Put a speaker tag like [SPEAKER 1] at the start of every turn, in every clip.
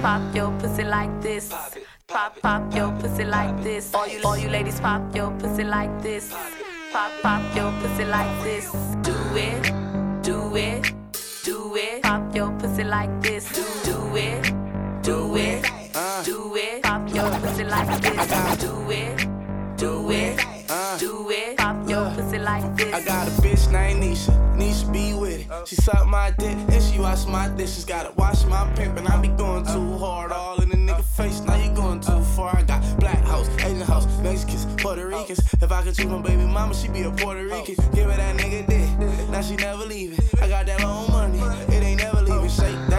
[SPEAKER 1] pop your pussy like this. Pop, pop your pussy like this. All you, all you ladies pop your pussy like this. Pop, pop your pussy like this. Do it, do it, do it. Pop your pussy like this. Do, do it, do it, do it. Pop your pussy like this. Do it, do it, Uh, do it. Pop your pussy like this.
[SPEAKER 2] I got a bitch named Nisha, Nisha be with it. Oh. She suck my dick and she wash my dishes. Gotta wash my pimp and I be going too oh. hard, all in the nigga oh. face. Now you going too far. I got black house, Asian house, Mexicans, Puerto Ricans. If I could choose my baby mama, she be a Puerto Rican. Give her that nigga dick, now she never leaving. I got that long money, it ain't never leaving. Shake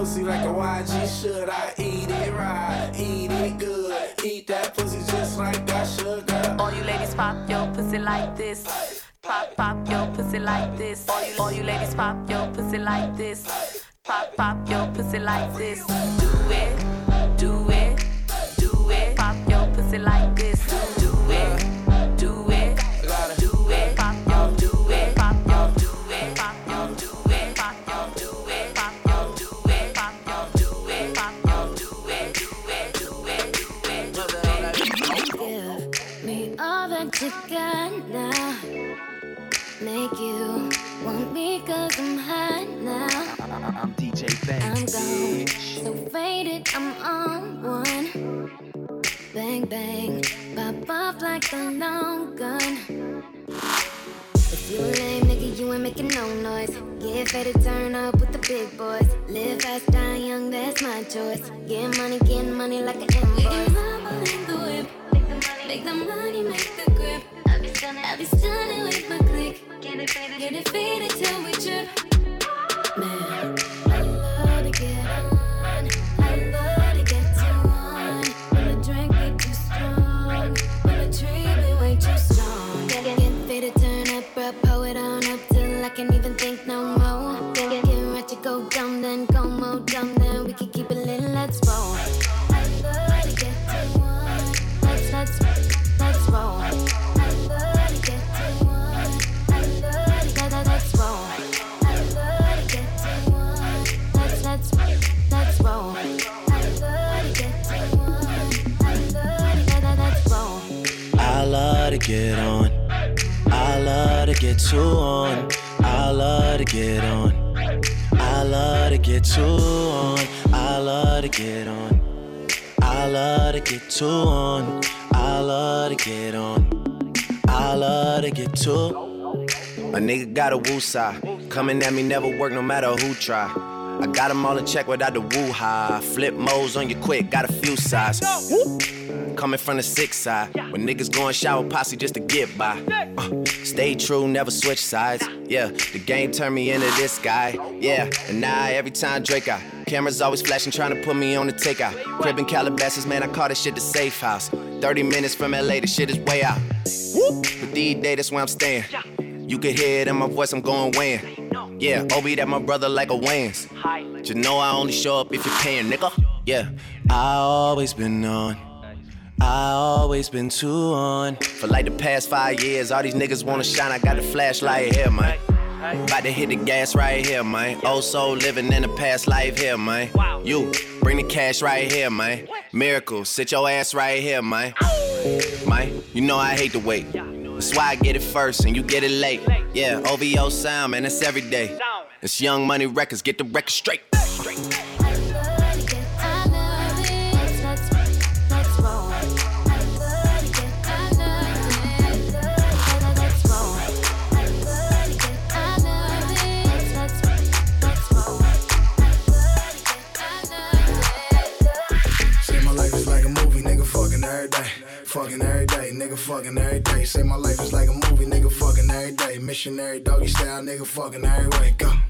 [SPEAKER 2] pussy like a YG should. I eat it right, eat it good. Eat that pussy just like that sugar.
[SPEAKER 1] All you ladies pop your pussy like this. Pop, pop your pussy like this. All you, all you ladies pop your pussy like this. Pop, pop your pussy like this. Do it, do it, do it. Pop your pussy like this.
[SPEAKER 3] Nigga
[SPEAKER 4] got woo. Coming at me never work no matter who try. I got them all in check without the woo high. Flip modes on you quick, got a few sides. Coming from the six side. When niggas going shower posse just to get by. Uh, stay true, never switch sides. Yeah, the game turned me into this guy. Yeah, and now every time Drake out. Cameras always flashing, trying to put me on the takeout. Crib in Calabasas, man, I call this shit the safe house. 30 minutes from LA, the shit is way out. But D-Day, that's where I'm staying. You can hear it in my voice, I'm going weighing. Yeah, Obi, that my brother like a Wayans. You know I only show up if you're paying, nigga. Yeah,
[SPEAKER 5] I always been on. I always been too on.
[SPEAKER 4] for like the past five years, all these niggas wanna shine. I got the flashlight here, man. About to hit the gas right here, man. Oh, Old soul living in the past life here, man. You bring the cash right here, man. Miracle, sit your ass right here, man. Man, you know I hate to wait. That's why I get it first and you get it late. Yeah, OVO sound, man, it's every day. It's Young Money Records, get the record straight.
[SPEAKER 2] Fucking every day.
[SPEAKER 6] nigga fucking every day. Say my life is like a movie, nigga fucking every day. Missionary doggy style, nigga fucking every way. Go.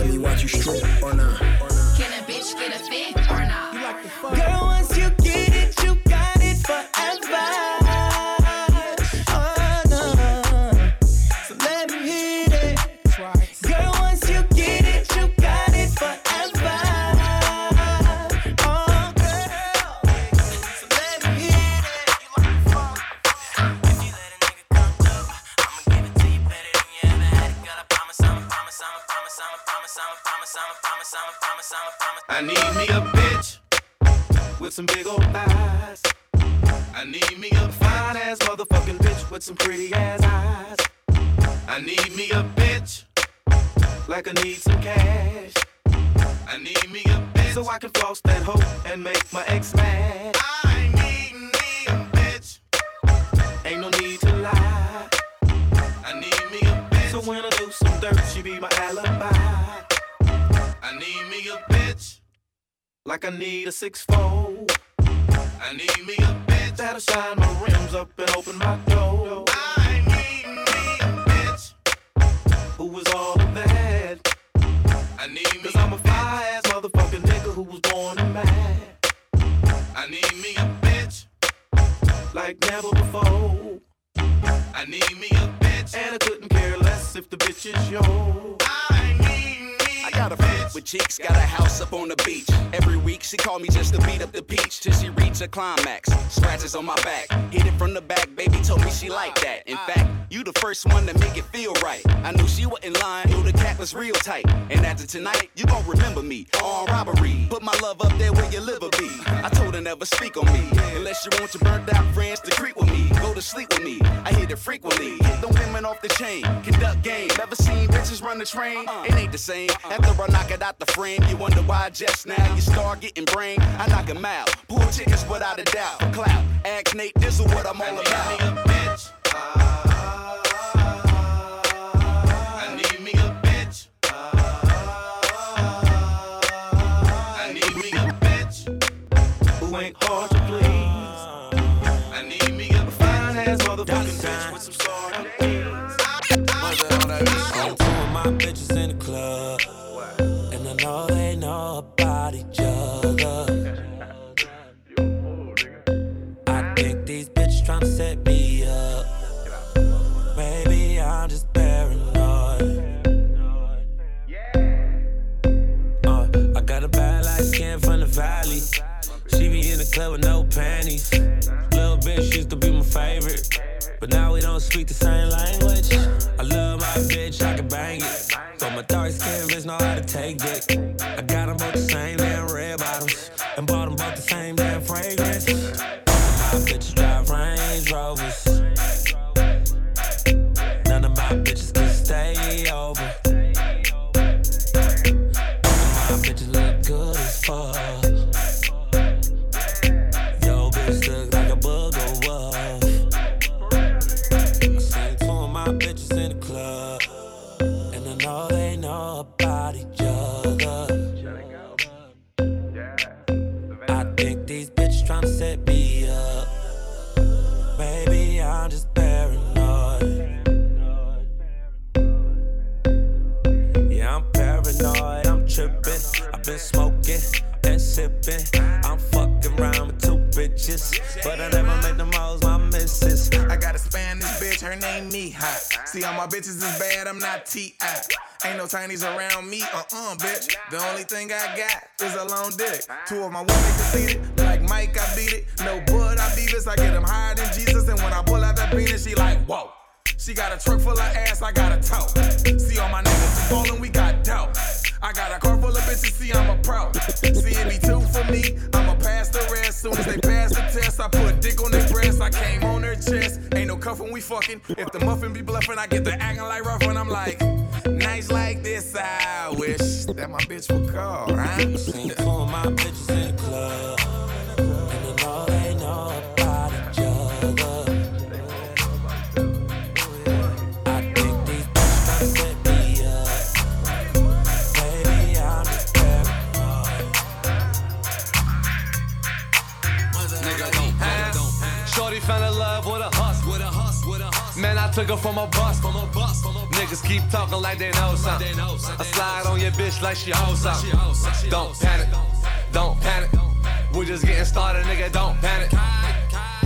[SPEAKER 6] Let me watch you strip or not?
[SPEAKER 7] Can a bitch get a fit or not?
[SPEAKER 8] Girl,
[SPEAKER 2] with some pretty ass eyes. I need me a bitch like I need some cash. I need me a bitch so I can floss that hoe and make my ex mad. I need me a bitch. Ain't no need to lie. I need me a bitch. So when I do some dirt, she be my alibi. I need me a bitch like I need a six fold. I need me a that'll my rims up and open my door. I need me a bitch who is all of that. I need me Cause I'm a ass motherfucking nigga who was born. I need me a bitch like never before. I need me a bitch and I couldn't care less if the bitch is yours. I need
[SPEAKER 9] got a with cheeks, got a house up on the beach. Every week she call me just to beat up the peach till she reach a climax. Scratches on my back, hit it from the back. Baby told me she liked that. In uh. fact, you the first one to make it feel right. I knew she wasn't lying, knew the cat was real tight. And after tonight, you gon' remember me. On robbery, put my love up there where your liver be. I told her never speak on me unless you want your burnt out friends to creep with me. Go to sleep with me. I hit it frequently. Hit the women off the chain. Conduct game. Ever seen bitches run the train? Uh. It ain't the same. After I knock it out the frame, you wonder why just now you start getting brain. I knock 'em out. Pull tickets without a doubt. Clout. Ask Nate, this is what I'm all about.
[SPEAKER 8] The same language. But I never make the most my missus.
[SPEAKER 10] I got a Spanish bitch, her name Mija. See, all my bitches is bad, I'm not T.I. Ain't no tinies around me, uh-uh, bitch. The only thing I got is a long dick. Two of my women conceited, like Mike, I beat it. No bud, I beat this. I get them higher than Jesus. And when I pull out that penis, she like, whoa. She got a truck full of ass, I got a toe. See all my niggas ballin', we got dope. I got a car full of bitches, see I'm a pro. See it be two for me, I'ma pass the rest. As soon as they pass test. I put dick on their breast, I came on their chest. Ain't no cuff when we fucking. If the muffin be bluffing, I get the acting like rough when I'm like, nights like this, I wish that my bitch would call.
[SPEAKER 8] Right? Ain't calling my bitches in the club.
[SPEAKER 11] Don't, fell in love with a hustle. With a hustle, with a hustle. Man, I took her from a bus. From a bus, from a bus. Niggas keep talking like they know something. I slide on your bitch like she owes something. Don't panic, don't panic. We're just getting started, nigga, don't panic.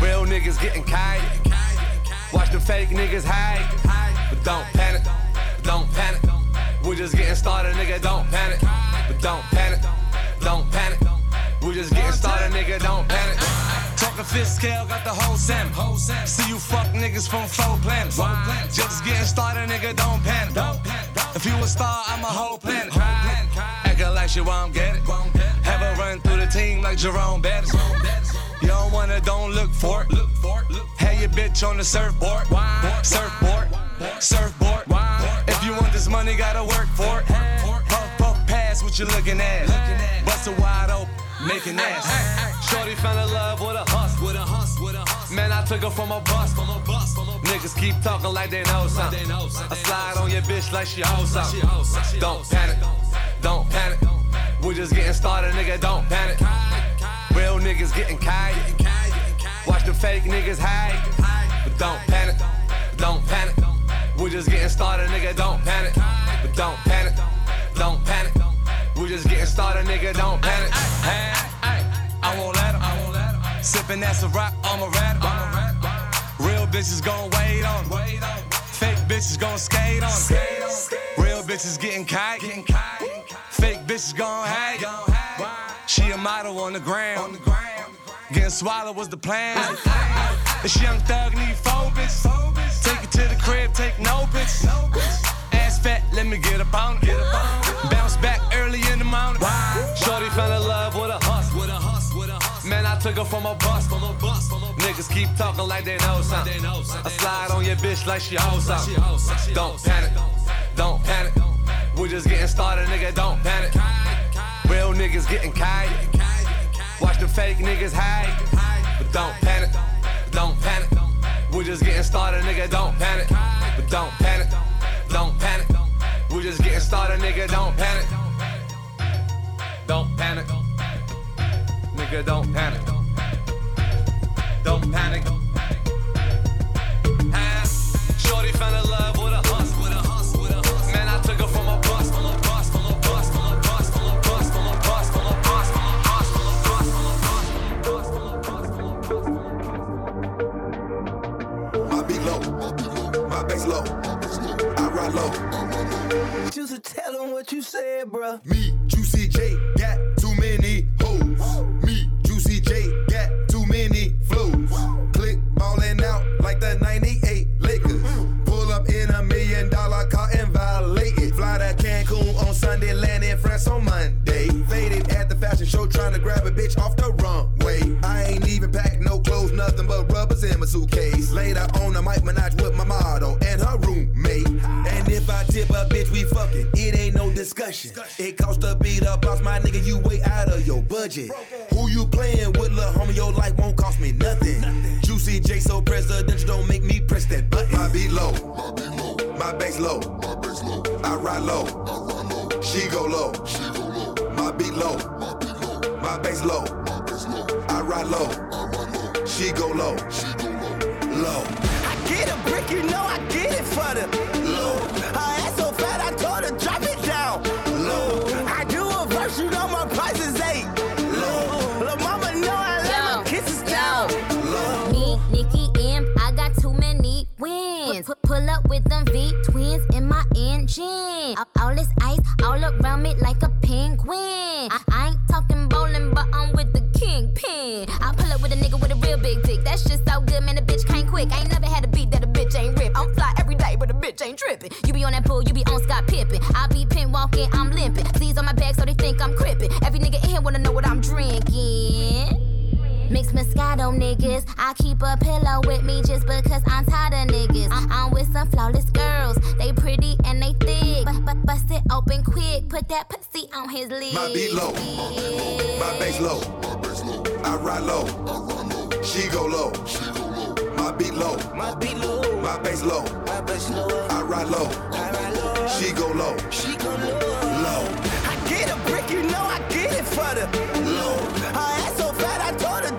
[SPEAKER 11] Real niggas getting kite. Watch the fake niggas hide. But don't panic, don't panic. We're just getting started, nigga, don't panic. But don't panic, don't panic. We're just getting started, nigga, don't panic. Talking fifth scale, got the whole salmon. See you fuck niggas from four planets. Just getting started, nigga, don't panic. If you a star, I'm a whole planet. Acting like she won't get it. Have her run through the team like Jerome Bettis. You don't wanna, don't look for it. Have your bitch on the surfboard. Surfboard, surfboard. If you want this money, gotta work for it. Puff, puff, pass what you looking at. Bust it wide open, making ass. Shorty fell in love with a hustle. With a hustle, with a hustle. Man, I took her from a bus. From a bus, from a bus. Niggas keep talking like they know something. I slide on your bitch like she owes something. Don't panic, don't panic. We're just getting started, nigga, don't panic. Real niggas getting kite. Watch the fake niggas hide. But don't panic, don't panic. We're just getting started, nigga, don't panic. But don't panic, don't panic. We just getting started, nigga, don't panic. Hey, I won't let 'em. Sippin' that's a rock, I'm a rat. Real bitches gon' wait on on 'em. Fake bitches gon' skate on on 'em. Real bitches getting kite. Fake bitches gon' hate. She a model on the ground. Getting swallowed was the plan. This young thug need four bitches. Take it to the crib, take no bitches. Ass fat, let me get up on it. Bounce back early in the. Shorty fell in love with a hustle. With a hustle, with a hustle. Man, I took her from a bus. From a bus, from a bus. Niggas keep talking like they know something. I slide on your bitch like she owes something. Don't panic, don't panic. We're just getting started, nigga, don't panic. Real niggas getting kite. Watch the fake niggas hide. But don't panic, don't panic. We just getting started, nigga, don't panic. But don't panic, don't panic. We just getting started, nigga, don't panic. Don't panic. Nigga, don't panic. Don't panic. Ah, Shorty fell in love with a hustle. With a hustle, with a hustle. Man, I took her from a bus, from a bus, from a bus, from a bus, from a bus, from a bus, from a bus, from a bus, from a bus, from a bus, from a bus, from a bus, from a bus.
[SPEAKER 12] My beat low, my bass low, I ride low.
[SPEAKER 2] Just tell them what you said, bruh.
[SPEAKER 12] Me, nothing but rubbers in my suitcase. Later on, the Mike Minaj with my model and her roommate. And if I tip a bitch, we fucking. It ain't no discussion. It cost to beat up boss, my nigga. You way out of your budget. Who you playing with, little homie? Your life won't cost me nothing. Juicy J so presidential, don't make me press that button. My beat low, my bass low, my bass low. I ride low, she go low. My beat low, my bass low, I ride low, she go low, She go low. Low.
[SPEAKER 2] I get a brick, you know I get it for the low. Her ass so fat, I told her drop it down. Low. I do a verse, you know my price is eight. Low. Lil' mama know I let my kisses down.
[SPEAKER 3] Me, Nikki, M, I got too many wins. Pu- pull up with them V twins in my engine. All, all this ice all around me like a penguin. I, I pull up with a nigga with a real big dick. That's just so good, man. The bitch can't quick. I ain't never had a beat that a bitch ain't rip. I'm fly every day, but a bitch ain't tripping. You be on that pool, you be on Scott Pippen. I be pin walking, I'm limping. Please on my back so they think I'm crippin'. Every nigga in here wanna know what I'm drinking. Mix Moscato niggas. I keep a pillow with me just because I'm tired of niggas. I'm with some flawless girls. They pretty and they open quick. Put that pussy on his lid.
[SPEAKER 12] My beat low, my bass low. I ride low, she go low. My beat low,
[SPEAKER 13] My beat low,
[SPEAKER 12] my bass low.
[SPEAKER 13] my bass low,
[SPEAKER 12] I ride low,
[SPEAKER 13] I ride low,
[SPEAKER 12] she go low,
[SPEAKER 13] she go low.
[SPEAKER 12] low,
[SPEAKER 13] I get a brick, you know I get it for the
[SPEAKER 12] low,
[SPEAKER 13] Her ass so fat, I told her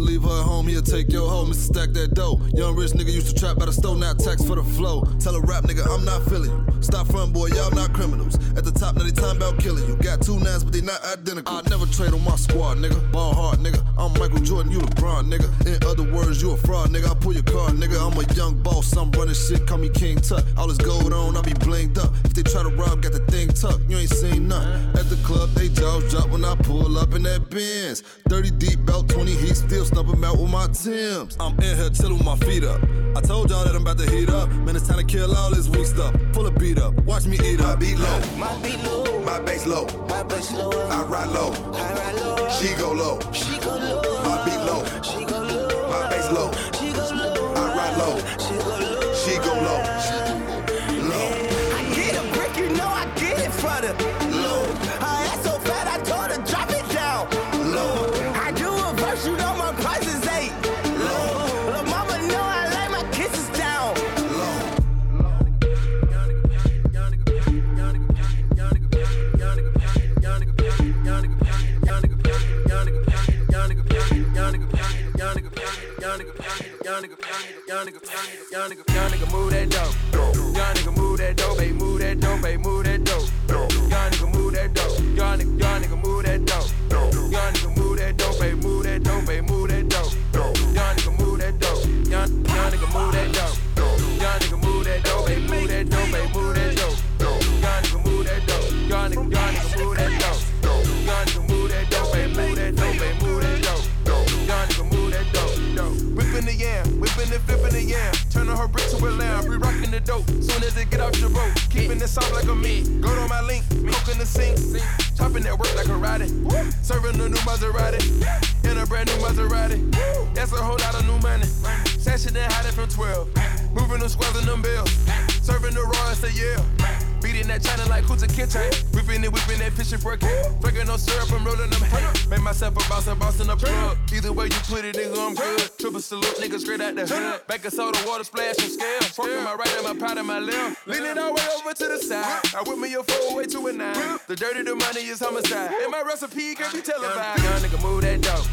[SPEAKER 14] Mr. Leave her at home, he'll take your hoe. Mr. Stack that dough. Young rich nigga used to trap by the stove, now tax for the flow. Tell a rap nigga, I'm not feeling you. Stop front, boy, y'all not criminals. At the top, now they time about killing you. Got two nines, but they not identical. I never trade on my squad, nigga. Ball hard, nigga. I'm Michael Jordan, you LeBron, nigga. In other words, you a fraud, nigga. I pull your car, nigga. I'm a young boss, I'm running shit, call me King Tut. All this gold on, I be blinged up. If they try to rob, got the thing tucked. You ain't seen nothing. At the club, they jaws drop when I pull up in that Benz. 30 deep, belt 20 heat, still stumping out with my Timbs. I'm in here chillin' with my feet up. I told y'all that I'm about to heat up. Man, it's time to kill all this weak stuff. Full of beat up. Watch me eat
[SPEAKER 12] My
[SPEAKER 14] up.
[SPEAKER 12] beat low,
[SPEAKER 13] My beat low,
[SPEAKER 12] my bass low.
[SPEAKER 13] my bass low,
[SPEAKER 12] I ride low,
[SPEAKER 13] I ride low,
[SPEAKER 12] she go low.
[SPEAKER 13] she go low.
[SPEAKER 12] My beat low,
[SPEAKER 13] She go low,
[SPEAKER 12] my bass low.
[SPEAKER 13] she go low,
[SPEAKER 15] nigga move that dope.
[SPEAKER 16] Recipe can be televised.
[SPEAKER 15] Young nigga move that dope.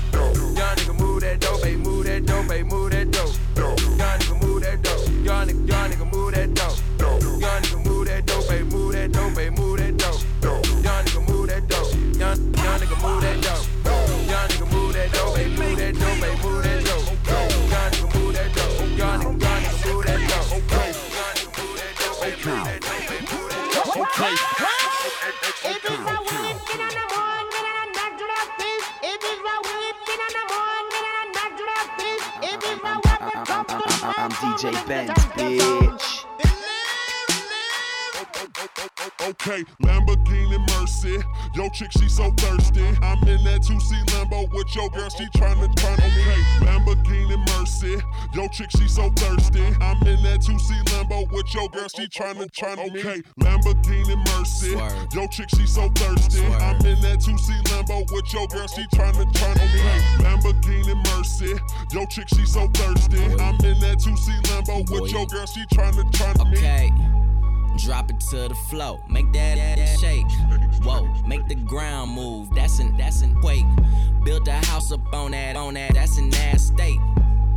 [SPEAKER 15] Young nigga move that dope, baby, move that dope, baby, move that dope. Young nigga move that dope. Young nigga, young nigga move that dope. Young nigga move that dope, baby, move that dope, baby, move that dope. Young nigga move that dope. Young, young nigga move that dope. Young nigga move that dope, baby, move that dope, baby, move that dope. Young nigga move that dope. Young nigga, young nigga move that dope. Young baby, move that dope, baby, move that dope.
[SPEAKER 17] Okay.
[SPEAKER 5] DJ Benz, bitch.
[SPEAKER 18] Okay, Lamborghini Mercy. Yo, chick, she so thirsty. I'm in that 2C Lambo with your girl, she tryna tryna okay. Lamborghini Mercy. Yo, chick, she so thirsty. I'm in that 2C Lambo with your girl, she tryna tryna okay. Lamborghini Mercy. Yo, chick, she so thirsty. I'm in that 2C Lambo with your girl, she tryna tryna okay. Lamborghini Mercy. Yo, chick, she so thirsty. I'm in that 2C Lambo with your girl, she tryna tryna
[SPEAKER 19] Okay. Drop it to the flow, make that, that shake. Whoa, make the ground move. That's an that's an quake. Built a house up on that on that. That's an ass state.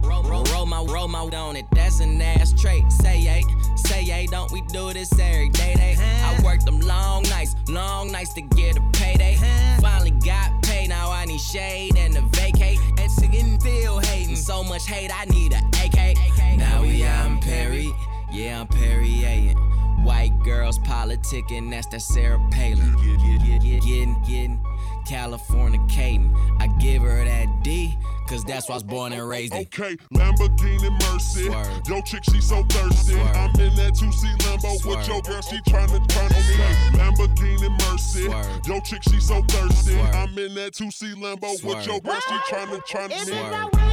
[SPEAKER 19] Roll, roll, roll my roll my on it. That's an ass trait. Say yay, say yay. Don't we do this every day? Day. I worked them long nights, long nights to get a payday. Finally got paid. Now I need shade and a vacate. And sitting still hating. So much hate. I need a AK. Now we out in Paris. Yeah, I'm Perrier. White girls politicking, that's that Sarah Palin. Getting, getting, California Caden. I give her that D, cause that's why I was born and raised in.
[SPEAKER 18] Okay, Lamborghini Mercy.
[SPEAKER 19] Swerve.
[SPEAKER 18] Yo, chick, she so thirsty.
[SPEAKER 19] Swerve.
[SPEAKER 18] I'm in that 2C Lambo with
[SPEAKER 19] Swerve.
[SPEAKER 18] your girl, she tryna tryna okay. Lamborghini Mercy.
[SPEAKER 19] Swerve.
[SPEAKER 18] Yo, chick, she so thirsty.
[SPEAKER 19] Swerve.
[SPEAKER 18] I'm in that 2C Lambo with
[SPEAKER 19] Swerve.
[SPEAKER 18] your girl, she tryna tryna
[SPEAKER 17] If it's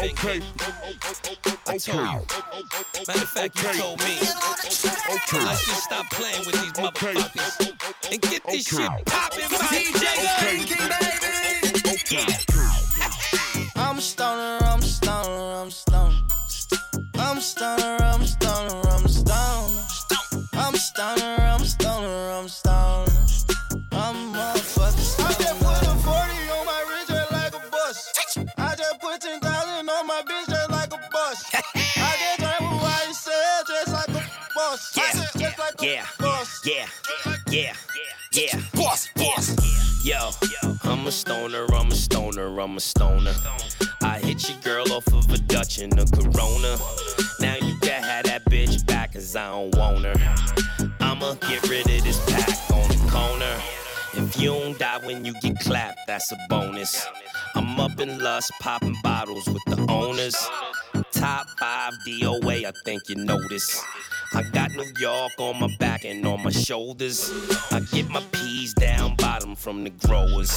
[SPEAKER 18] Swerve. Okay.
[SPEAKER 20] I told you. Matter of fact, you told me. Let's just stop playing with these motherfuckers and get this shit poppin', DJ.
[SPEAKER 13] I'm a stoner, I'm a stoner, I'm a stoner. I'm a stoner, I'm a stoner, I'm a stoner, I'm a stoner. I
[SPEAKER 21] hit your girl off of a Dutch and a Corona. Now you can have that bitch back, cause I don't want her. I'ma get rid of this pack on the corner. If you don't die when you get clapped, that's a bonus. I'm up in lust, popping bottles with the owners. Top five DOA, I think you notice. I got New York on my back and on my shoulders. I get my peas down bottom from the growers.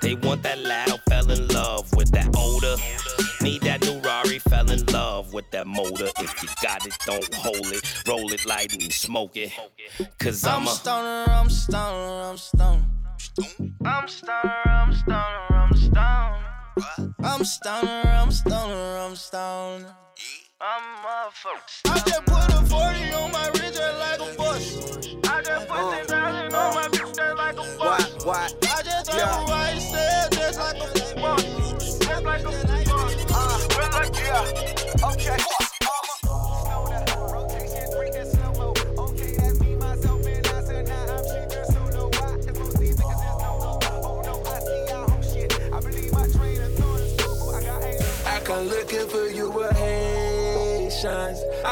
[SPEAKER 21] They want that loud, fell in love with that odor. Need that new Rari, fell in love with that motor. If you got it, don't hold it. Roll it, light it, and smoke it. Cause I'm
[SPEAKER 13] I'm
[SPEAKER 21] a
[SPEAKER 13] stoner, I'm stoner, I'm stoner. I'm stoner, I'm stoner, I'm stoner. I'm stoner, I'm stoner, I'm stoner. I'm a motherfucker. I just put a 40 on my wrist just like a bus. I just put 10,000 on my bitch just like a bus.
[SPEAKER 22] What? What?
[SPEAKER 13] I just
[SPEAKER 22] Yeah.
[SPEAKER 13] a white cell just like a bus. Just like a bus.
[SPEAKER 22] Uh, like, yeah. Okay.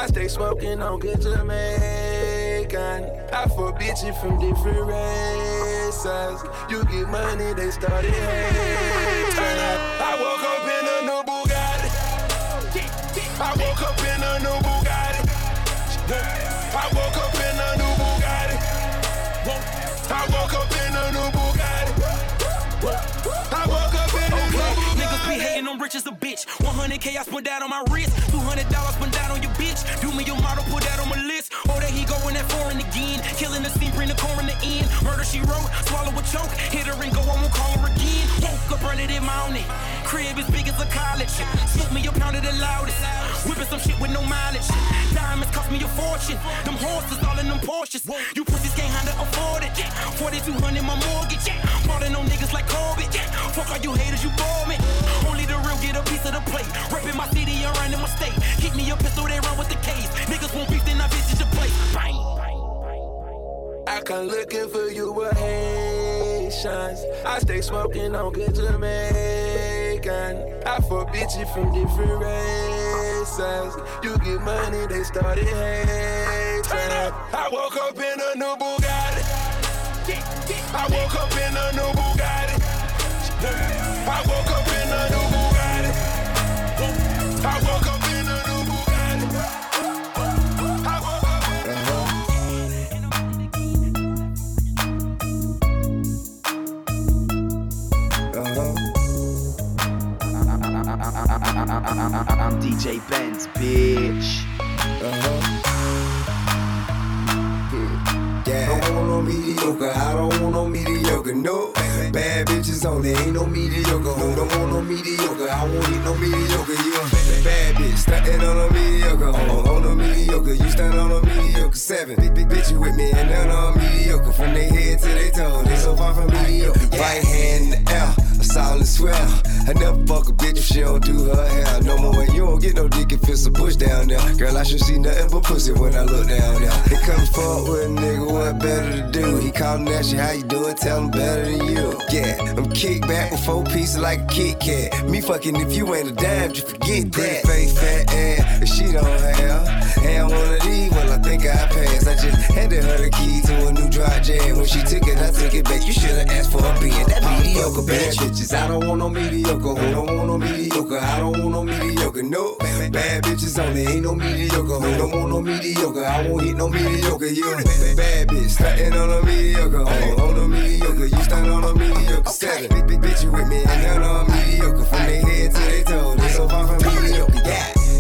[SPEAKER 2] I stay smoking on good Jamaican. I fuck bitches from different races. You get money, they started hating. I woke up in a new Bugatti. I woke up in a new Bugatti. I woke up in a new Bugatti. I woke up in a new Bugatti. I woke up in a new Bugatti.
[SPEAKER 23] Niggas be hating, I'm rich as a bitch. 100k I spent that on my wrist. 200 dollars spent that on your Do me your model, put that on my list. Oh, that he going that foreign again. Killing the scene, bring the core in the end. Murder she wrote, swallow a choke. Hit her and go, I won't call her up early that morning. Crib as big as a college. Smoke me a pound of the loudest. Whipping some shit with no mileage. Diamonds cost me a fortune. Them horses all in them Porsches. You pussies can't handle afford it. 4200 my mortgage. Falling on niggas like Corbett. Fuck all you haters, you bore me. Only the real get a piece of the plate. Reppin' my city and running my state. Keep me a pistol, they run with the case. Niggas won't beef, then I visit your place. Bang.
[SPEAKER 2] I come looking for you with Haitians. I stay smoking on good Jamaican. I fuck bitches from different races. You get money, they started hating. I woke up in a new Bugatti. I woke up in a new Bugatti. I woke up in a new
[SPEAKER 5] I'm DJ Benz, bitch. Uh-huh.
[SPEAKER 24] Yeah. I don't want no mediocre, I don't want no mediocre, no. Bad bitches only, ain't no mediocre. No, don't want no mediocre, I won't need no mediocre. You a bad bitch, starting on a mediocre. On, on a mediocre, you stand on a mediocre. Seven, big, big bitch you with me, and none on mediocre. From their head to their toe, they so far from mediocre. Right hand in the air, a solid swell. I never fuck a bitch if she don't do her hair no more. And you don't get no dick if it's a push down there. Girl, I should see nothing but pussy when I look down there. They come fuck with a nigga, what better to do? He callin' at you, how you doing? Tell him better than you. Yeah, I'm kick back with four pieces like a Kit Kat. Me fucking if you ain't a dime, you forget that. Pretty face, fat ass, if she don't have. And one of these, well, I think I passed. I just handed her the key to a new dry jam. When she took it, I took it back. You should've asked for a being that mediocre bad bitches. I don't want no mediocre. Who don't want no mediocre? I don't want no mediocre. No, bad bitches only. Ain't no mediocre. Who don't want no mediocre? I won't hit no mediocre. You bad bitch, stunting on a mediocre. On, on a mediocre, you stunt on a mediocre. Seven, big, big bitch, you with me, and none on mediocre. From their head to their toes, they so far from mediocre. Yeah.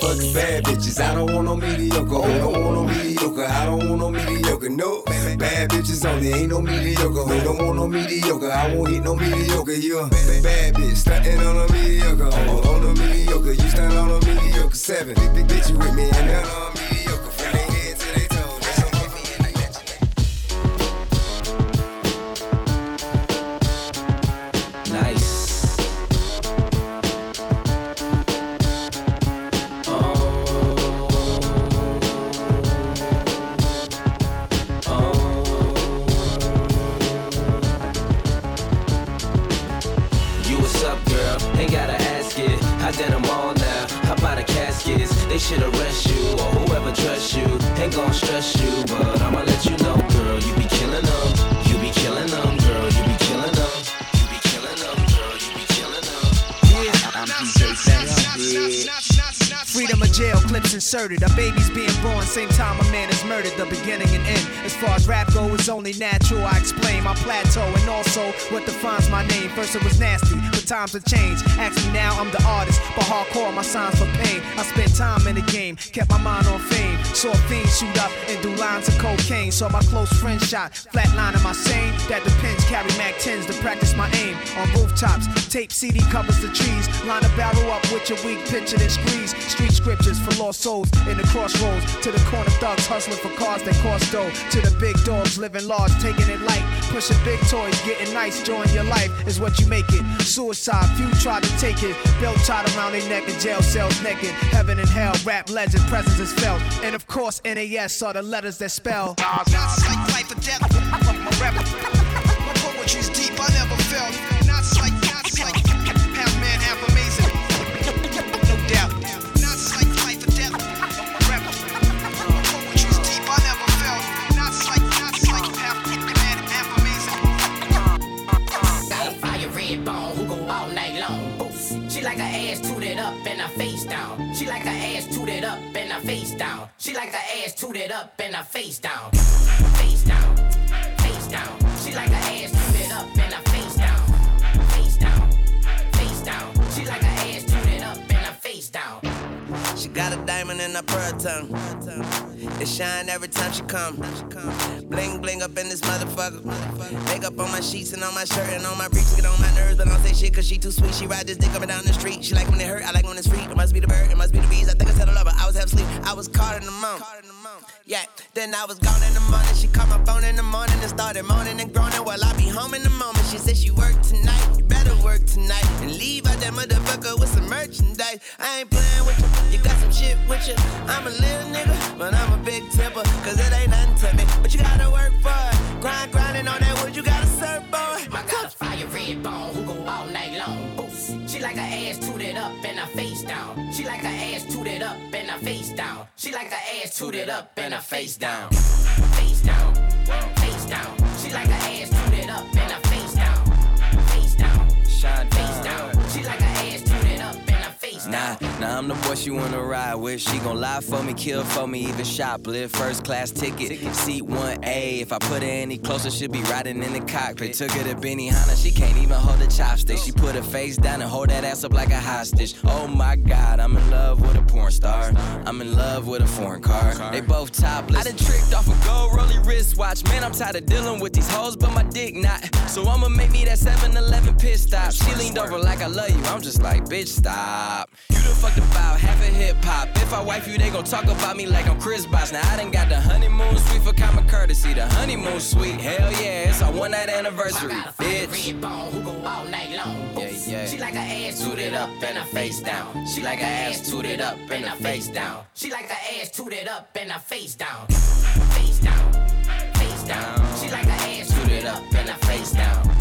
[SPEAKER 24] fuck bad bitches. I don't want no mediocre. Who don't want no mediocre? I don't want no mediocre. No, bad bitches only. Ain't no mediocre. Who don't want no mediocre? I won't hit no mediocre. You a bad bitch, stunting on a mediocre. On, on a mediocre, you stunt on a mediocre. Seven, bitch, you with me and
[SPEAKER 15] also what defines my name. First it was nasty, but times have changed. Ask me now, I'm the artist, but hardcore my signs for pain. I spent time in the game, kept my mind on fame. Saw fiends shoot up and do lines of cocaine. Saw my close friend shot, flatline in my sane. That depends, carry Mac 10s to practice my aim. On rooftops, tape CD covers the trees. Line a barrel up with your weak picture and squeeze. Street scriptures for lost souls in the crossroads. To the corner thugs hustling for cars that cost dough. To the big dogs living large, taking it light. Pushing big toys, getting nice, join your life is what you make it. Suicide, few try to take it. Belt tied around their neck in jail cells naked. Heaven and hell, rap legend, presence is felt. And of course, NAS are the letters that spell. Like life or death. My poetry's deep, I never felt.
[SPEAKER 25] Up and her face down. Face down. Face down. She like her ass tooted up and her face down. Face down. Face down. She like her ass tooted up and her face down.
[SPEAKER 26] She got a diamond in her pearl tongue. It shine every time she come. Bling bling up in this motherfucker. Makeup on my sheets and on my shirt and on my briefs. Get on my nerves, but I don't say shit cause she too sweet. She ride this dick up and down the street. She like when it hurt, I like when it's free. It must be the bird, it must be the bees. I think I said I love her. I was half asleep. I was caught in the moment. Yeah, then I was gone in the morning. She called my phone in the morning and started moaning and groaning. Well, I be home in the moment. She said she work tonight. You better work tonight and leave out that motherfucker with some merchandise. I ain't playing with you. You got some shit with you. I'm a little nigga, but I'm a big tipper. Cause it ain't nothing to me. But you gotta work for it. Grind, grinding on that wood. You gotta serve, boy.
[SPEAKER 25] My got a fire red bone who go all night long. She like her ass tooted up and her face down. She like her ass tooted up and her face down. She like her ass tooted up and her face down. Face down. Face down. She like her ass tooted up and her face down. Face down. Face down. She like
[SPEAKER 19] Nah, nah, I'm the boy she wanna ride with. She gon' lie for me, kill for me, even shoplift. First class ticket, seat 1A. If I put her any closer, she'll be riding in the cockpit. Took her to Benihana, she can't even hold a chopstick. She put her face down and hold that ass up like a hostage. Oh my god, I'm in love with a porn star. I'm in love with a foreign car. They both topless. I done tricked off a gold rolly wristwatch. Man, I'm tired of dealing with these hoes, but my dick not. So I'ma make me that 7 Eleven pit stop. She leaned over like I love you. I'm just like, bitch, stop. You done fucked about half a hip hop. If I wife you, they gon' talk about me like I'm Chris Bosh. Now I done got the honeymoon suite for common courtesy. The honeymoon suite, hell yeah, it's our one night anniversary, bitch.
[SPEAKER 25] Red bone who go all night long.
[SPEAKER 19] Yeah, yeah.
[SPEAKER 25] She like her ass tooted up and her face down. She like her ass tooted up and her face down. She like her ass tooted up and her face down. Face down. Face down. She like her ass tooted up and her face down.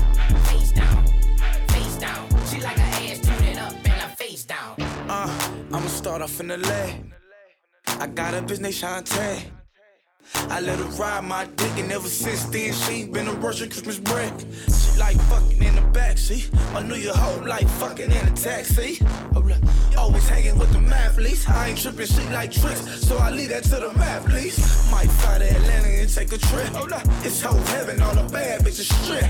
[SPEAKER 2] I'ma start off in the leg. I got a bitch named Shantae. I let her ride my dick, and ever since then, she been a Russian Christmas break. She like fucking in the backseat. My New Year hoe like fucking in a taxi. Always hanging with the mathletes. I ain't tripping shit like tricks, so I leave that to the mathletes. Might fly to Atlanta and take a trip. It's whole heaven, all the bad bitches strip.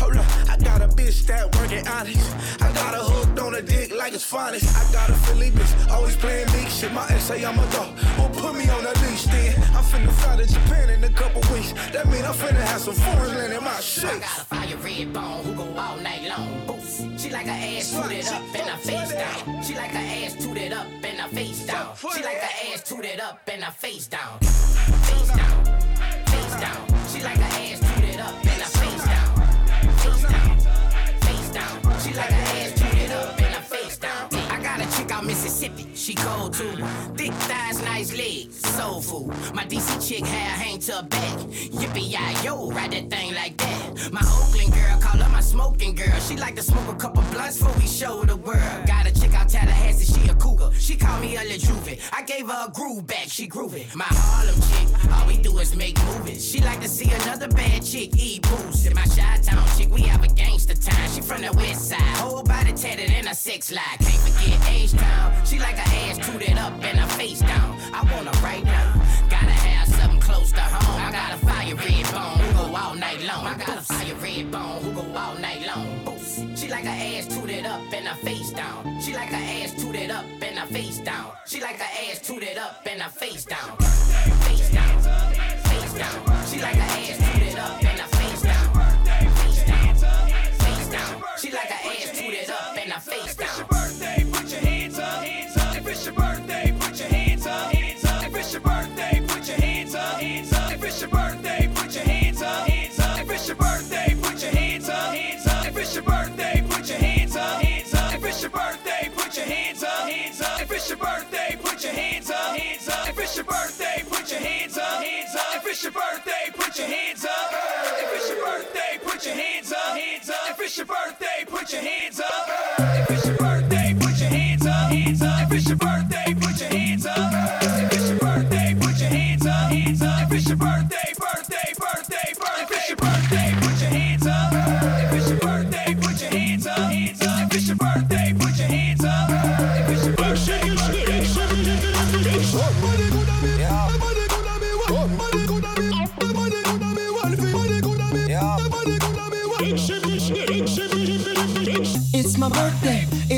[SPEAKER 2] Hold up. I got a bitch that working honest. I got a hooked on a dick like it's finest. I got a Philly bitch, always playing big shit. My ex say I'm a dog. Well, put me on a leash then. I'm finna fly to Japan in a couple weeks. That mean I'm finna have some foreign land in my shit.
[SPEAKER 25] I got a fire red bone who go all night long. Boost. She like her ass tooted up and her face down. She like her ass tooted up and her face down. She like her ass tooted up and her face down. Face down. Face down. She like her ass tooted up and her face down. Face down. Face down. She like her ass tooted up and her face down. I got a chick out Mississippi. She cold too. Thick thighs, nice legs, soul food. My DC chick hair hang to her back. Yippee yi yo, ride that thing like that. My Oakland girl call her my smoking girl. She like to smoke a couple blunts before we show the world. Got a chick out Tallahassee, she a cougar. She call me a Juve. I gave her a groove back, she grooving. My Harlem chick, all we do is make movies. She like to see another bad chick eat boost. And my Chi-Town chick, we have a gangster time. She from the west side, whole body tatted and a six line. Can't forget H-Town. She like her ass tooted up and her face down. I her right now. Gotta have something close to home. I got a fire red bone who go all night long. I got a fire red bone who go all night long. She like her ass tooted up and her face down. She like her ass tooted up and her face down. She like her ass tooted up and her face down. Face down. Face down. She like her ass
[SPEAKER 27] birthday, put your hands up. If it's your birthday, put your hands up. If it's your birthday, put your hands up.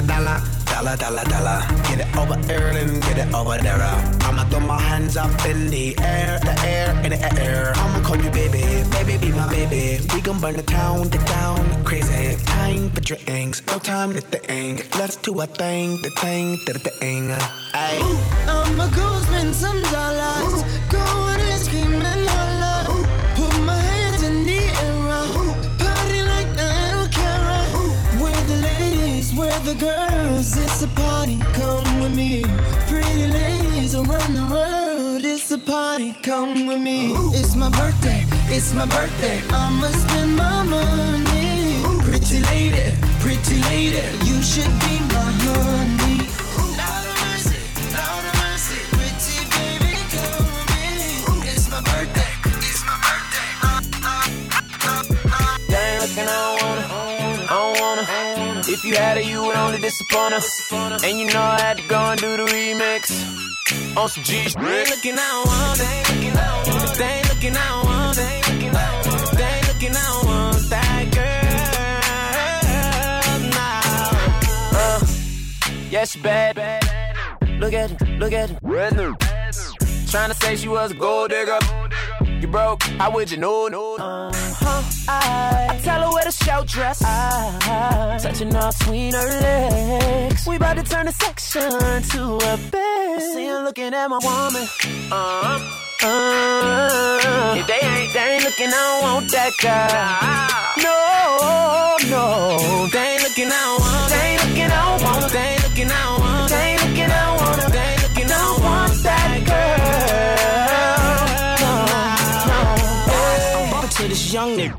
[SPEAKER 28] The dollar, dollar, dollar, dollar. Get it over and get it over there. I'ma throw my hands up in the air, the air, in the air. I'ma call you baby, baby, be my baby. We gon' burn the town, the town, crazy. Time for drinks, no time to think. Let's do a thing, the thing, the thing.
[SPEAKER 29] I'ma go spend some dollars. Go and ice and holla. Where the girls. It's a party, come with me. Pretty ladies around the world. It's a party, come with me. It's my birthday, it's my birthday. I'ma spend my money. Pretty lady, pretty lady, you should be my honey. With
[SPEAKER 30] looking, I don't wanna, I wanna. If you had it, you would only disappoint us. And you know I had to go and do the remix. On some G. They ain't looking, I don't want it. They looking, I don't want it. Looking, I don't want that girl. Nah. Uh, yeah, she bad. Look at it, look at it. Trying to say she was a gold digger. You broke, how would you know? Uh-huh. I, I tell her where to show dress. I, touching off between her legs. We about to turn the section to a bed. See her looking at my woman. Uh, uh, if they ain't, they ain't looking, I don't want that girl. No, no, they ain't looking, I don't want.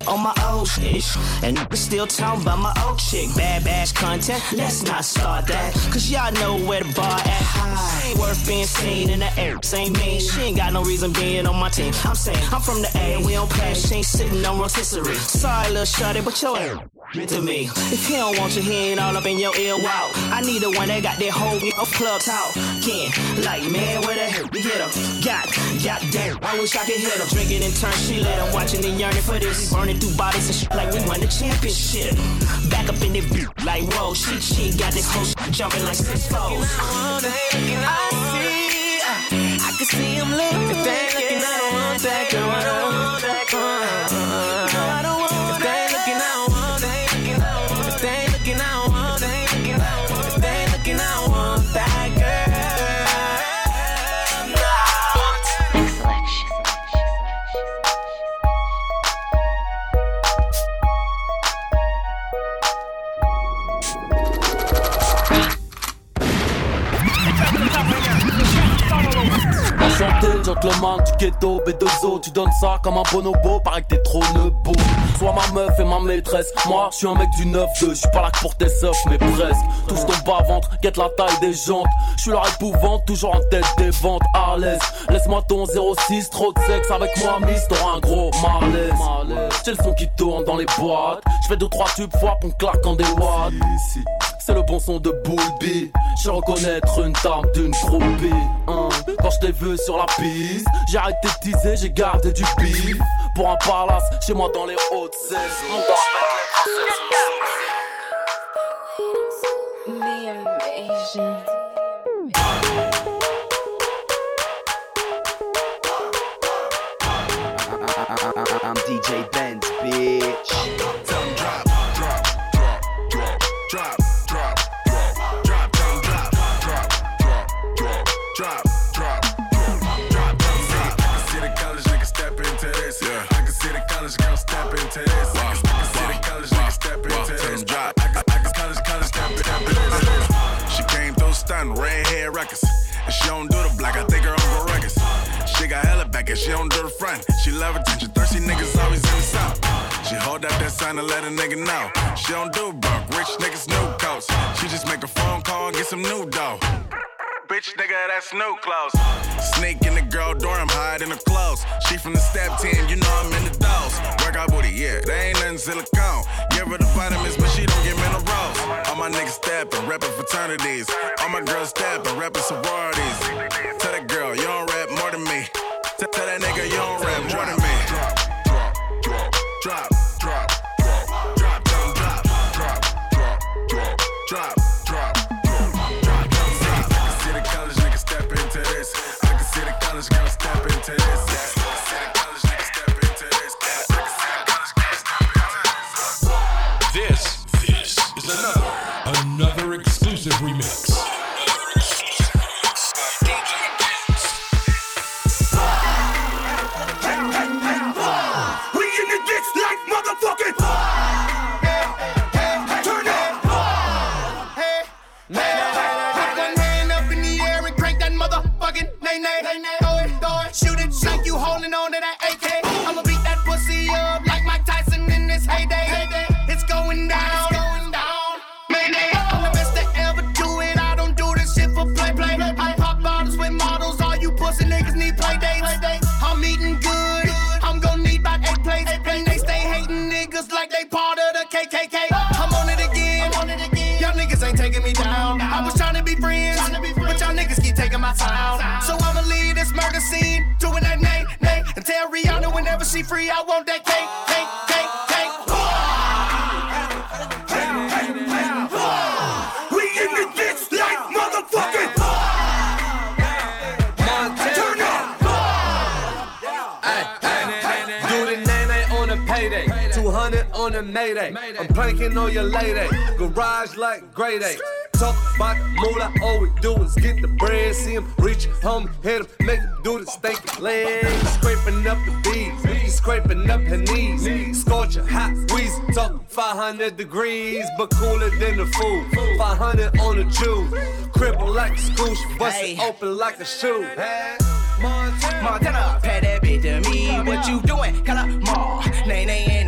[SPEAKER 31] On my old shit. And still talking about my old chick. Bad bash content, let's not start that. Cause y'all know where the bar at Ain't worth being seen in the air. Ain't me. She ain't got no reason being on my team. I'm saying, I'm from the A, we don't pass. She ain't sitting on rotisserie. Sorry, little shorty, but your air to me. If he don't want you, he ain't all up in your ear. Wow, I need the one that got that whole off club talk. Can like man, where the hell we get him? God, god damn, I wish I could hit him. Drinking and turn, she lit him. Watching and yearning for this. Burning through bodies and shit like we won the championship. Back up in the beat, like whoa, she she got this whole jumping like six foes.
[SPEAKER 30] I see, uh, I can see him looking. If they looking, I don't want that girl. I don't want that girl.
[SPEAKER 32] Gentleman du ghetto B2O Tu donnes ça comme un bonobo, paraît que t'es trop nebo Sois ma meuf et ma maîtresse. Moi, je suis un mec du 9-2 Je suis pas là que pour tes seufs, mais presque. Touche ton bas-ventre, guette la taille des jantes. Je suis leur épouvante, toujours en tête des ventes. À l'aise, laisse-moi ton 06 Trop de sexe avec moi, miss, t'auras un gros malaise. J'ai le son qui tourne dans les boîtes. Je fais 2-3 tubes fois pour claque en des watts c'est le bon son de Bulbi. Je reconnaître une dame d'une groupie. Hein. Quand je t'ai vu sur la piste, j'ai arrêté de teaser, j'ai gardé du pif. Pour un palace, chez moi dans les hautes saisons.
[SPEAKER 5] I'm Benz.
[SPEAKER 14] She don't do the front. She love attention, thirsty niggas always in the south. She hold up that sign to let a nigga know. She don't do broke, rich niggas new coats. She just make a phone call and get some new dough. Bitch, nigga, that's new clothes. Sneak in the girl dorm, hide in the clothes. She from the step team, you know I'm in the dose. Workout booty, yeah, they ain't nothing silicone. Give her vitamins, but she don't get minerals. All my niggas steppin', reppin' fraternities. All my girls steppin', reppin' sororities. Tell that girl, you don't rap more than me. Tell that nigga, you don't rap more than me.
[SPEAKER 17] Another, another exclusive remix.
[SPEAKER 11] Planking on your lady. Garage like grade A. Talk about moolah, all we do is get the bread. See him reach home, hit him, make him do the stanky leg. Scraping up the bees, he's scraping up her knees. Scorching hot squeeze, talk 500 degrees, but cooler than the food. 500 on the juice, cripple like a scoosh, bust it open like a shoe.
[SPEAKER 26] Montana, pay that bitch to me. What you doing? Call up Ma. Nay, nay,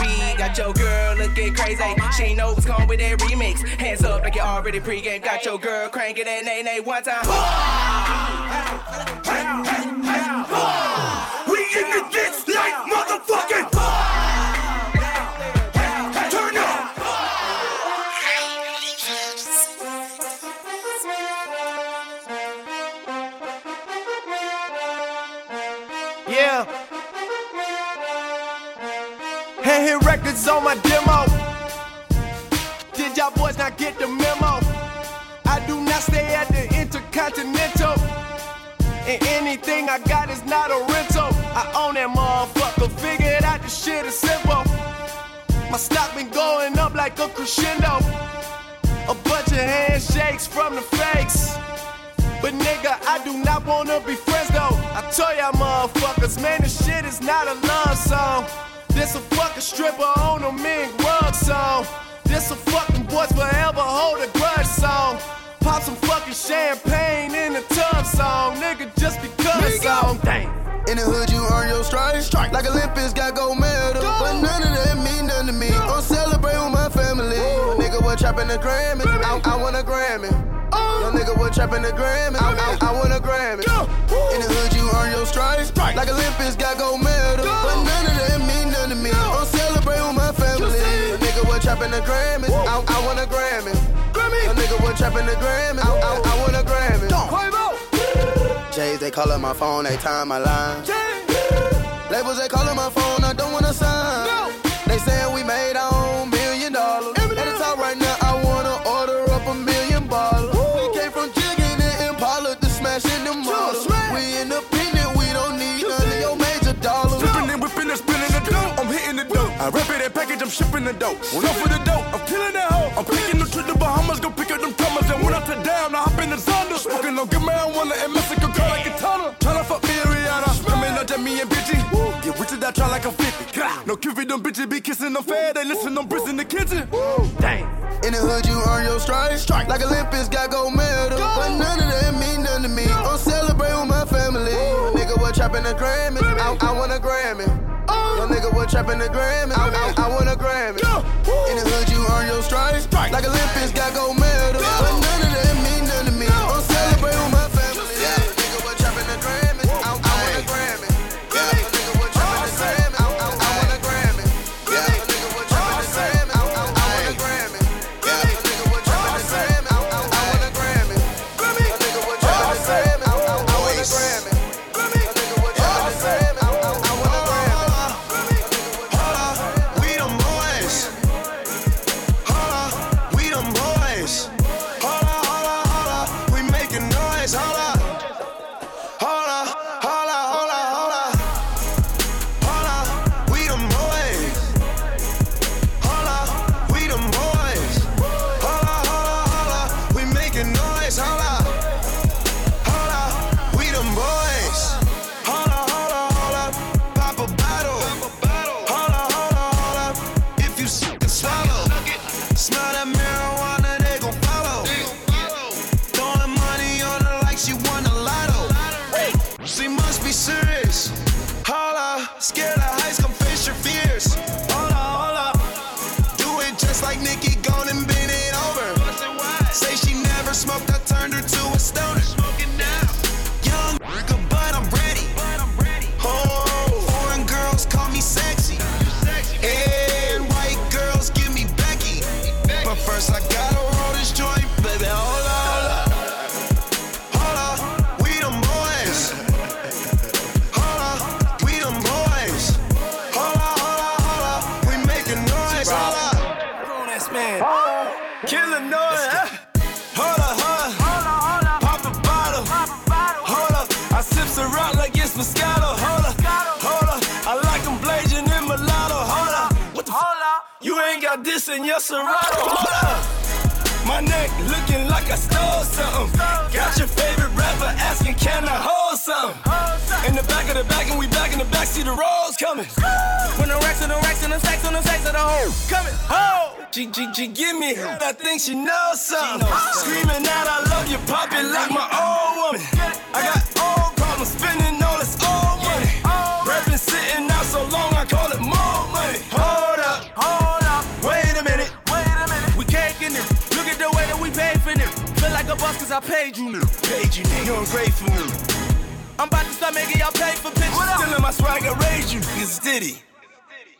[SPEAKER 26] beat. Got your girl looking crazy. She know what's come with that remix. Hands up like you already pregame. Got your girl cranking that nay, nay one time.
[SPEAKER 33] We in the ditch like motherfucking.
[SPEAKER 15] Get the memo? I do not stay at the Intercontinental. And anything I got is not a rental. I own that motherfucker. Figured out the shit is simple. My stock been going up like a crescendo. A bunch of handshakes from the fakes. But nigga, I do not wanna be friends though. I tell y'all motherfuckers, man, this shit is not a love song. This a fucking stripper on a mink rug song. This a fucking boys forever hold a grudge song. Pop some fucking champagne in the tub song, nigga, just because song. Dang.
[SPEAKER 34] In the hood, you earn your stripes. Like Olympics got gold medal. But none of that mean nothing to me. I'm celebrating with my family. A oh. nigga was trapping the Grammy. I, I want a Grammy. Young nigga was trapping the Grammy. I, I, I want a Grammy. In the hood, you earn your stripes. Like Olympics got gold medal. But none of trapping the Grammy. I, I want a Grammy. Young nigga was trapping the Grammy. I, I, I want a Grammy. J's, they callin' my phone, they time my line. Labels, they callin' my phone, I don't wanna sign. No. They sayin' we made our I
[SPEAKER 11] rip it and package, I'm shipping the dope. Enough for the dope, I'm killing that hoe. I'm picking up to the Bahamas, go pick up them commas. And when I to down, I hop in the Zonda. Smoking no good marijuana in Mexico, girl like a tunnel. Tryna fuck me and Rihanna. Swimming up to me and bitchy. Get rich I try like a 50. No Cupid, them bitches be kissing them fair. They listen, them bricks in the kitchen. Dang.
[SPEAKER 12] In the hood, you earn your stripes. Strike. Like Olympics, got gold medal. But none of that mean nothing to me. I'm celebrating with my family. Nigga, what trapping the Grammy? I, I want a Grammy. Trapping the Grammy? Oh, I, I, I want a Grammy. In the hood, you earn your stripes. Like Olympics, got gold
[SPEAKER 2] got in your Serato. Hold up. My neck looking like I stole something. Got your favorite rapper asking, can I hold something? In the back of the back, and we back in the back, see the rolls coming. When the racks and the racks and the stacks on the stacks of the hole coming. Oh, G G G, give me. I think she knows something. Screaming out, I love you, pop it like my old woman. I got old problems, spending I paid you, nigga. Paid you, nigga. You're ungrateful, nigga. I'm about to start making y'all pay for pictures. Still in my swag, I raised you. It's Diddy.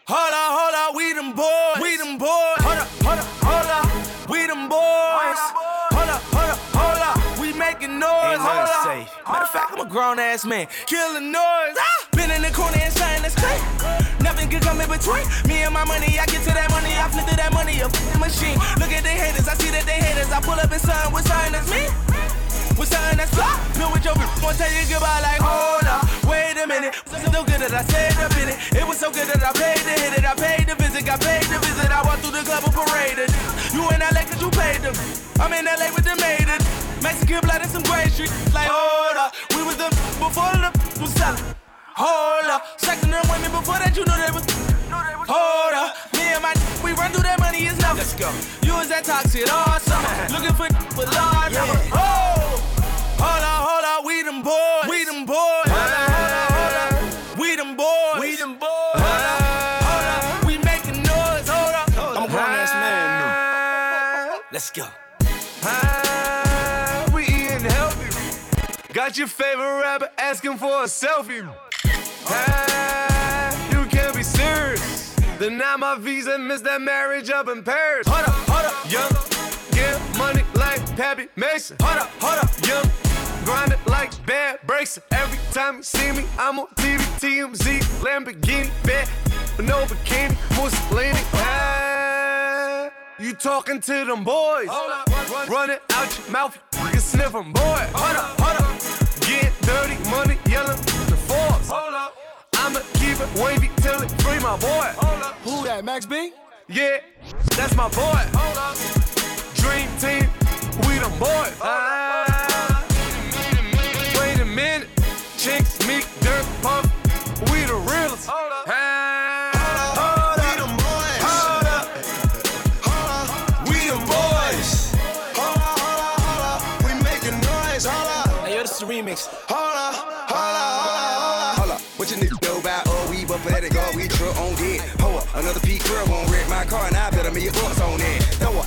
[SPEAKER 2] Hold up, hold up, we them boys. We them boys. Hold up, hold up, hold up. We them boys. Hold up, hold up, hold up. Making noise.
[SPEAKER 11] Ain't
[SPEAKER 2] Hold
[SPEAKER 11] nothing
[SPEAKER 2] up.
[SPEAKER 11] safe.
[SPEAKER 2] Matter of fact, I'm a grown ass man. Killing noise. Ah! Been in the corner and saying that's crazy. Nothing could come in between. Me and my money, I get to that money. I flip to that money, a f***ing machine. Look at the haters, I see that they haters. I pull up in something with something that's me. With something that's fly. Know what your bitch wanna tell you goodbye like, hold up, wait a minute. Was so good that I saved up in it? It was so good that I paid to hit it. I paid to visit, got paid to visit. I walked through the club and paraded. You in LA cause you paid them. I'm in LA with the maiden. Mexican blood and some gray street. Like, hold up, we was the before the was selling. Hold up, sexing them women before that you knew they was. Hold up, me and my we run through that money is nothing. Let's go. You was that toxic awesome. Looking for for large. Oh, hold up, hold up, we them boys. We them boys. Hold up, hold up, hold up. We them boys. We them boys. Hold up, hold up. We making noise. Hold up. I'm a grown ass man. Let's go.
[SPEAKER 11] Got your favorite rapper asking for a selfie. Hey, you can't be serious. Deny my visa, miss that marriage up in Paris. Hold up, hold up, young. Get money like Pappy Mason. Hold up, hold up, young. Grind it like bad breaks. Every time you see me, I'm on TV, TMZ, Lamborghini, bad, no bikini, Mussolini. Ah, you talking to them boys? Hold up, run, run it out your mouth, you can sniff them, boy. Hold up, hold up getting dirty, money yelling the force. Hold up. I'ma keep it wavy till it free my boy. Hold up.
[SPEAKER 12] Who that, Max B?
[SPEAKER 11] Yeah, that's my boy. Hold up. Dream team, we the boys. Ah. Wait a minute, chicks, meek, dirt, pump. we the realest.
[SPEAKER 35] Hold up.
[SPEAKER 12] Hey.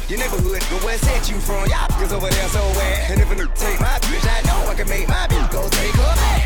[SPEAKER 35] Your neighborhood, the west set you from. Y'all niggas over there so wet. And if a take my bitch, I know I can make my bitch go take her back.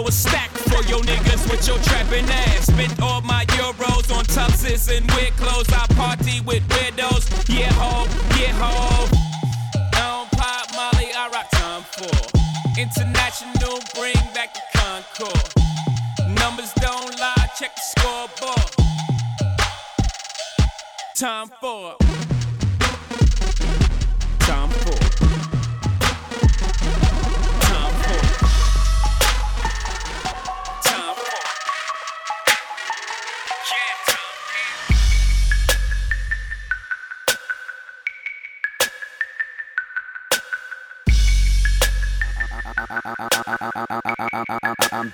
[SPEAKER 36] Blow a stack for your niggas with your trapping ass. Spent all my euros on tuxes and weird clothes. I party with widows. Yeah, ho, yeah, ho. Don't pop Molly, I rock Tom Ford. International, bring back the Concorde. Numbers don't lie, check the scoreboard. Tom Ford.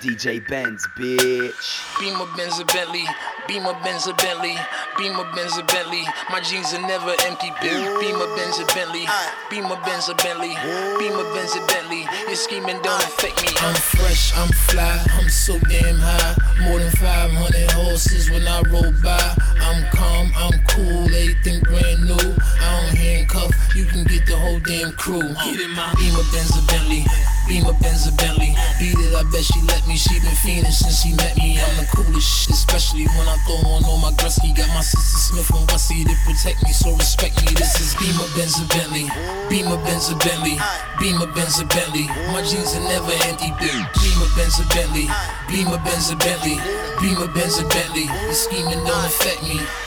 [SPEAKER 5] DJ Benz, bitch.
[SPEAKER 37] Beamer Benz a Bentley, Beamer Benz a Bentley, Beamer Benz a Bentley. My jeans are never empty, bitch. Beamer Benz a Bentley, Beamer Benz a Bentley, Beamer Benz a Bentley. Your scheming don't affect me.
[SPEAKER 38] I'm fresh, I'm fly, I'm so damn high. More than 500 horses when I roll by. I'm calm, I'm cool, everything brand new. I don't handcuff, you can get the whole damn crew. Get in my Beamer Benz a Bentley, Beamer Benz Bentley. Beat it, I bet she let me. She been fiending since she met me. I'm the coolest shit, especially when I throw on all my Gretzky. Got my sister Smith and Wessie to protect me, so respect me. This is Beamer Benz Bentley, Beamer Benz Bentley, Beamer Benz Bentley. My jeans are never empty, bitch. Beamer Benz Bentley, Beamer Benz Bentley, Beamer Benz Bentley. The scheming don't affect me.